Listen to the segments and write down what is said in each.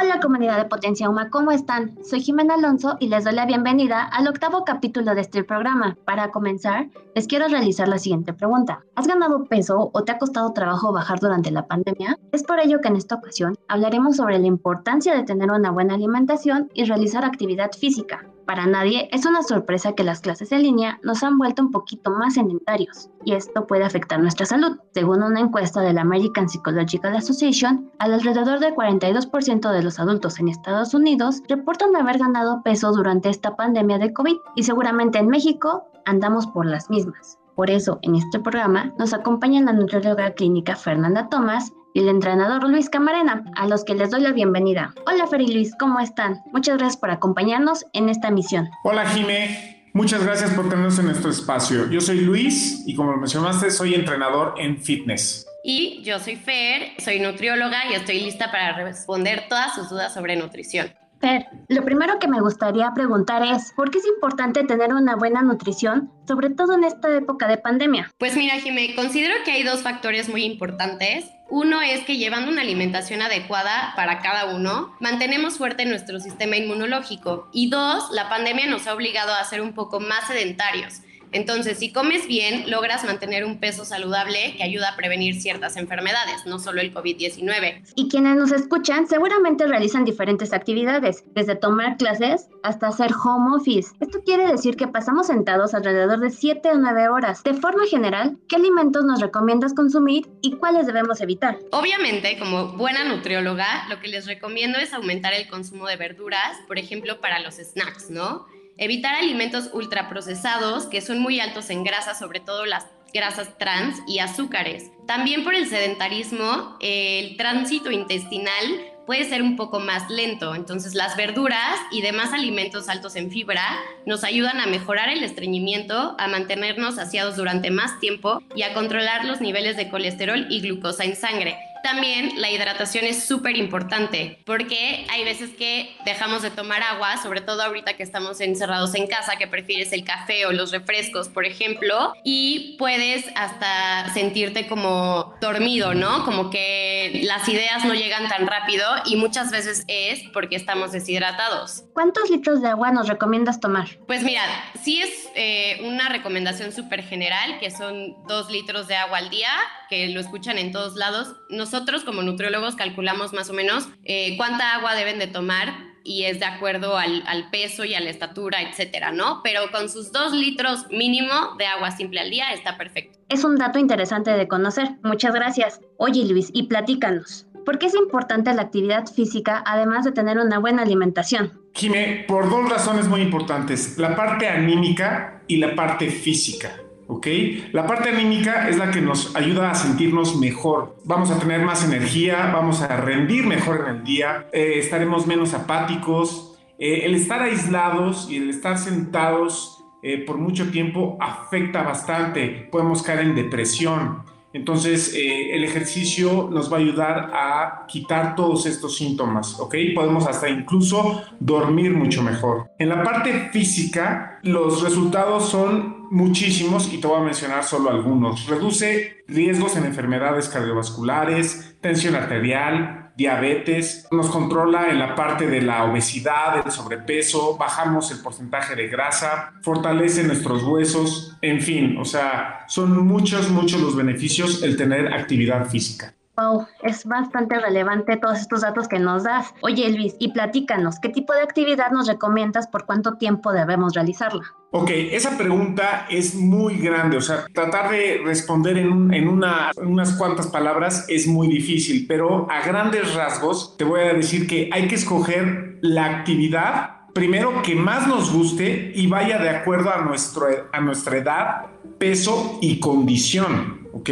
Hola comunidad de Potencia Uma, ¿cómo están? Soy Jimena Alonso y les doy la bienvenida al octavo capítulo de este programa. Para comenzar, les quiero realizar la siguiente pregunta. ¿Has ganado peso o te ha costado trabajo bajar durante la pandemia? Es por ello que en esta ocasión hablaremos sobre la importancia de tener una buena alimentación y realizar actividad física. Para nadie es una sorpresa que las clases en línea nos han vuelto un poquito más sedentarios y esto puede afectar nuestra salud. Según una encuesta de la American Psychological Association, alrededor del 42% de los adultos en Estados Unidos reportan haber ganado peso durante esta pandemia de COVID y seguramente en México andamos por las mismas. Por eso, en este programa nos acompaña la nutrióloga clínica Fernanda Tomás y el entrenador Luis Camarena, a los que les doy la bienvenida. Hola Fer y Luis, ¿cómo están? Muchas gracias por acompañarnos en esta misión. Hola Jime, muchas gracias por tenernos en nuestro espacio. Yo soy Luis y como lo mencionaste, soy entrenador en fitness. Y yo soy Fer, soy nutrióloga y estoy lista para responder todas sus dudas sobre nutrición. Fer, lo primero que me gustaría preguntar es, ¿por qué es importante tener una buena nutrición, sobre todo en esta época de pandemia? Pues mira, Jimé, considero que hay dos factores muy importantes. Uno es que llevando una alimentación adecuada para cada uno, mantenemos fuerte nuestro sistema inmunológico. Y dos, la pandemia nos ha obligado a ser un poco más sedentarios. Entonces, si comes bien, logras mantener un peso saludable que ayuda a prevenir ciertas enfermedades, no solo el COVID-19. Y quienes nos escuchan seguramente realizan diferentes actividades, desde tomar clases hasta hacer home office. Esto quiere decir que pasamos sentados alrededor de 7 o 9 horas. De forma general, ¿qué alimentos nos recomiendas consumir y cuáles debemos evitar? Obviamente, como buena nutrióloga, lo que les recomiendo es aumentar el consumo de verduras, por ejemplo, para los snacks, ¿no? Evitar alimentos ultraprocesados que son muy altos en grasa, sobre todo las grasas trans y azúcares. También por el sedentarismo, el tránsito intestinal puede ser un poco más lento. Entonces las verduras y demás alimentos altos en fibra nos ayudan a mejorar el estreñimiento, a mantenernos saciados durante más tiempo y a controlar los niveles de colesterol y glucosa en sangre. También la hidratación es súper importante porque hay veces que dejamos de tomar agua, sobre todo ahorita que estamos encerrados en casa, que prefieres el café o los refrescos, por ejemplo, y puedes hasta sentirte como dormido, ¿no? Como que las ideas no llegan tan rápido y muchas veces es porque estamos deshidratados. ¿Cuántos litros de agua nos recomiendas tomar? Pues mira, sí es eh, una recomendación súper general, que son dos litros de agua al día, que lo escuchan en todos lados. Nosotros como nutriólogos calculamos más o menos eh, cuánta agua deben de tomar y es de acuerdo al, al, peso y a la estatura, etcétera, ¿no? Pero con sus dos litros mínimo de agua simple al día está perfecto. Es un dato interesante de conocer. Muchas gracias. Oye, Luis, y platícanos. ¿Por qué es importante la actividad física además de tener una buena alimentación? Jimé, por dos razones muy importantes, la parte anímica y la parte física. ¿Ok? La parte anímica es la que nos ayuda a sentirnos mejor. Vamos a tener más energía, vamos a rendir mejor en el día, eh, estaremos menos apáticos. Eh, el estar aislados y el estar sentados eh, por mucho tiempo afecta bastante. Podemos caer en depresión. Entonces, eh, el ejercicio nos va a ayudar a quitar todos estos síntomas, ¿ok? Podemos hasta incluso dormir mucho mejor. En la parte física, los resultados son muchísimos y te voy a mencionar solo algunos. Reduce riesgos en enfermedades cardiovasculares, tensión arterial, diabetes, nos controla en la parte de la obesidad, del sobrepeso, bajamos el porcentaje de grasa, fortalece nuestros huesos, en fin, o sea, son muchos, muchos los beneficios el tener actividad física. Wow, es bastante relevante todos estos datos que nos das. Oye Luis, y platícanos, ¿qué tipo de actividad nos recomiendas por cuánto tiempo debemos realizarla? Ok, esa pregunta es muy grande, o sea, tratar de responder en, en, una, en, unas cuantas palabras es muy difícil, pero a grandes rasgos te voy a decir que hay que escoger la actividad primero que más nos guste y vaya de acuerdo a, nuestro, a nuestra edad, peso y condición. ¿Ok?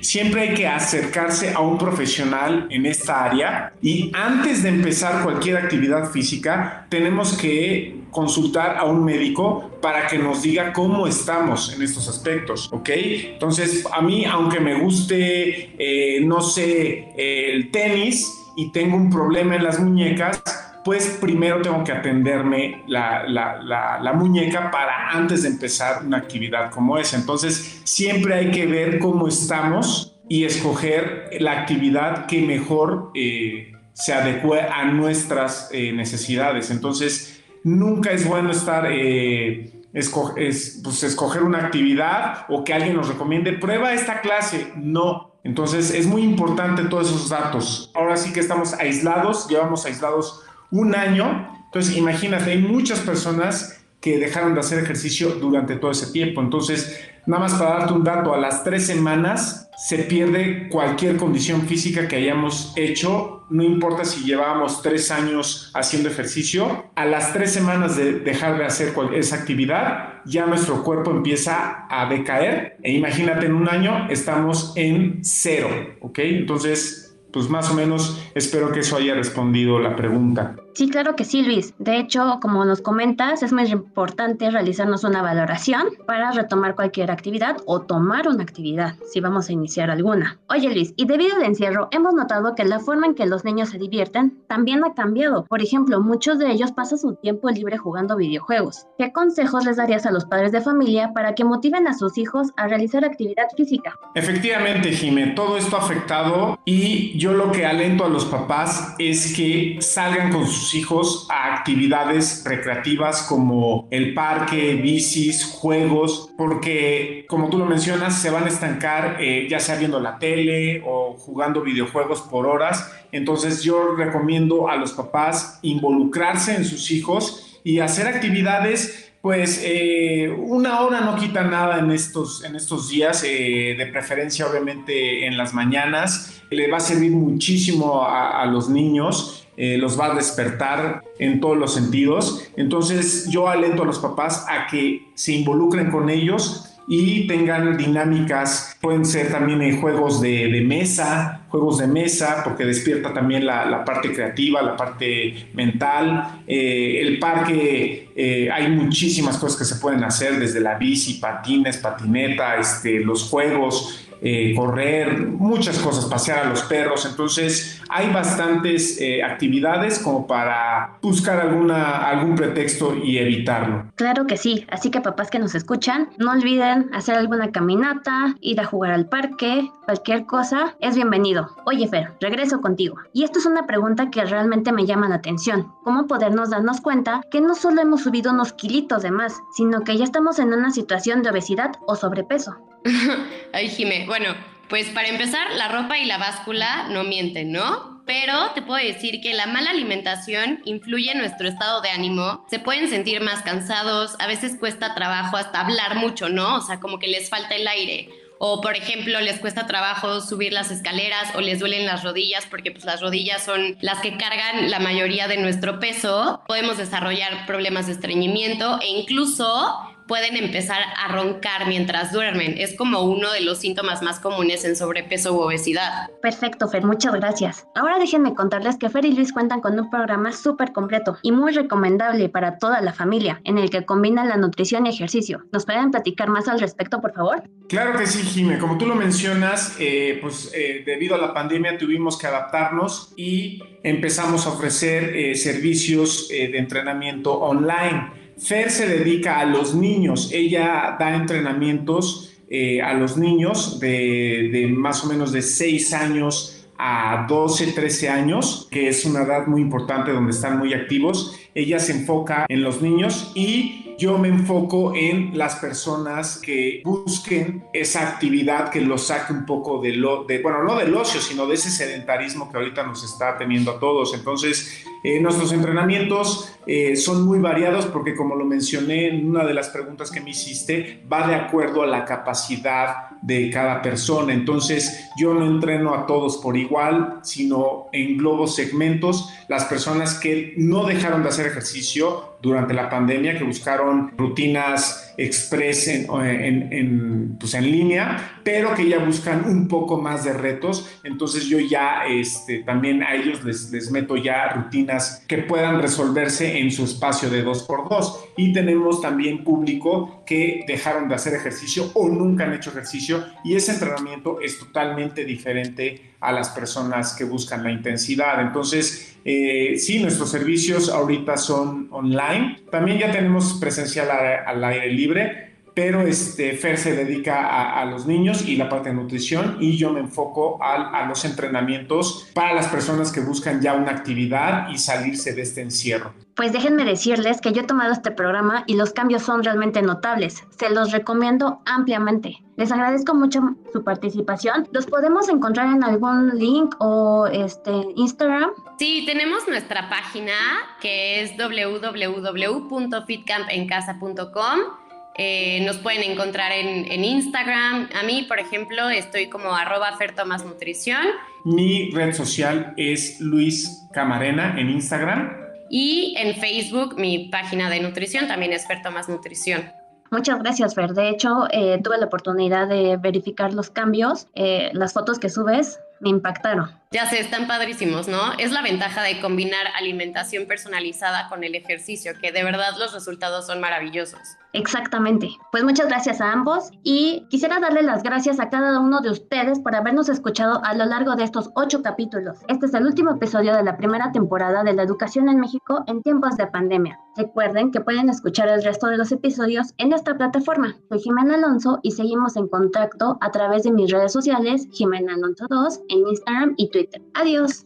Siempre hay que acercarse a un profesional en esta área y antes de empezar cualquier actividad física tenemos que consultar a un médico para que nos diga cómo estamos en estos aspectos, ¿ok? Entonces, a mí, aunque me guste, eh, no sé, el tenis y tengo un problema en las muñecas, pues primero tengo que atenderme la, muñeca para antes de empezar una actividad como esa. Entonces, siempre hay que ver cómo estamos y escoger la actividad que mejor eh, se adecue a nuestras eh, necesidades. Entonces, nunca es bueno estar... Eh, pues, escoger una actividad o que alguien nos recomiende, prueba esta clase. No. Entonces es muy importante todos esos datos. Ahora sí que estamos aislados, llevamos aislados un año. Entonces imagínate, hay muchas personas que dejaron de hacer ejercicio durante todo ese tiempo. Entonces, nada más para darte un dato, a las tres semanas se pierde cualquier condición física que hayamos hecho, no importa si llevábamos tres años haciendo ejercicio, a las tres semanas de dejar de hacer esa actividad, ya nuestro cuerpo empieza a decaer e imagínate en un año estamos en cero, ¿ok? Entonces, pues más o menos espero que eso haya respondido la pregunta. Sí, claro que sí, Luis. De hecho, como nos comentas, es muy importante realizarnos una valoración para retomar cualquier actividad o tomar una actividad, si vamos a iniciar alguna. Oye, Luis, y debido al encierro, hemos notado que la forma en que los niños se divierten también ha cambiado. Por ejemplo, muchos de ellos pasan su tiempo libre jugando videojuegos. ¿Qué consejos les darías a los padres de familia para que motiven a sus hijos a realizar actividad física? Efectivamente, Jimé, todo esto ha afectado y yo lo que alento a los papás es que salgan con sus hijos a actividades recreativas como el parque, bicis, juegos, porque como tú lo mencionas, se van a estancar eh, ya sea viendo la tele o jugando videojuegos por horas. Entonces yo recomiendo a los papás involucrarse en sus hijos y hacer actividades pues eh, una hora no quita nada en estos, en estos días, eh, de preferencia obviamente en las mañanas. Le va a servir muchísimo a, los niños eh, los va a despertar en todos los sentidos. Entonces yo alento a los papás a que se involucren con ellos y tengan dinámicas, pueden ser también juegos de, mesa, juegos de mesa, porque despierta también la, parte creativa, la parte mental. Eh, el parque, eh, hay muchísimas cosas que se pueden hacer, desde la bici, patines, patineta, este, los juegos, eh, correr, muchas cosas, pasear a los perros. Entonces hay bastantes eh, actividades como para buscar alguna, algún pretexto y evitarlo. Claro que sí, así que papás que nos escuchan, no olviden hacer alguna caminata, ir a jugar al parque, cualquier cosa es bienvenido. Oye Fer, regreso contigo. Y esto es una pregunta que realmente me llama la atención. ¿Cómo podernos darnos cuenta que no solo hemos subido unos kilitos de más, sino que ya estamos en una situación de obesidad o sobrepeso? Ay, Jimé, bueno, pues para empezar, la ropa y la báscula no mienten, ¿no? Pero te puedo decir que la mala alimentación influye en nuestro estado de ánimo. Se pueden sentir más cansados, a veces cuesta trabajo hasta hablar mucho, ¿no? O sea, como que les falta el aire. O, por ejemplo, les cuesta trabajo subir las escaleras o les duelen las rodillas porque pues, las rodillas son las que cargan la mayoría de nuestro peso. Podemos desarrollar problemas de estreñimiento e incluso pueden empezar a roncar mientras duermen. Es como uno de los síntomas más comunes en sobrepeso u obesidad. Perfecto, Fer, muchas gracias. Ahora déjenme contarles que Fer y Luis cuentan con un programa súper completo y muy recomendable para toda la familia, en el que combina la nutrición y ejercicio. ¿Nos pueden platicar más al respecto, por favor? Claro que sí, Jime. Como tú lo mencionas, eh, pues eh, debido a la pandemia tuvimos que adaptarnos y empezamos a ofrecer eh, servicios de entrenamiento online. Fer se dedica a los niños, ella da entrenamientos eh, a los niños de, de, más o menos de 6 años a 12, 13 años, que es una edad muy importante donde están muy activos. Ella se enfoca en los niños y yo me enfoco en las personas que busquen esa actividad que los saque un poco de lo, de, bueno, no del ocio, sino de ese sedentarismo que ahorita nos está teniendo a todos. Entonces, eh, nuestros entrenamientos eh, son muy variados porque, como lo mencioné en una de las preguntas que me hiciste, va de acuerdo a la capacidad de cada persona. Entonces, yo no entreno a todos por igual, sino en globos segmentos. Las personas que no dejaron de hacer ejercicio durante la pandemia, que buscaron rutinas express en, pues en línea, pero que ya buscan un poco más de retos. Entonces yo ya este, también a ellos les, les meto ya rutinas que puedan resolverse en su espacio de 2x2. Y tenemos también público que dejaron de hacer ejercicio o nunca han hecho ejercicio y ese entrenamiento es totalmente diferente a las personas que buscan la intensidad. Entonces, eh, sí, nuestros servicios ahorita son online. También ya tenemos presencial al aire libre pero este, Fer se dedica a, los niños y la parte de nutrición y yo me enfoco a, a los entrenamientos para las personas que buscan ya una actividad y salirse de este encierro. Pues déjenme decirles que yo he tomado este programa y los cambios son realmente notables. Se los recomiendo ampliamente. Les agradezco mucho su participación. ¿Los podemos encontrar en algún link o este Instagram? Sí, tenemos nuestra página que es www.fitcampencasa.com. Eh, nos pueden encontrar en, en, Instagram. A mí, por ejemplo, estoy como arroba Nutrición. Mi red social es Luis Camarena en Instagram. Y en Facebook, mi página de nutrición también es Fer Tomás Nutrición. Muchas gracias, Fer. De hecho, eh, tuve la oportunidad de verificar los cambios. Eh, las fotos que subes me impactaron. Ya sé, están padrísimos, ¿no? Es la ventaja de combinar alimentación personalizada con el ejercicio, que de verdad los resultados son maravillosos. Exactamente. Pues muchas gracias a ambos y quisiera darle las gracias a cada uno de ustedes por habernos escuchado a lo largo de estos ocho capítulos. Este es el último episodio de la primera temporada de la educación en México en tiempos de pandemia. Recuerden que pueden escuchar el resto de los episodios en esta plataforma. Soy Jimena Alonso y seguimos en contacto a través de mis redes sociales, Jimena Alonso 2, en Instagram y Twitter. Adiós.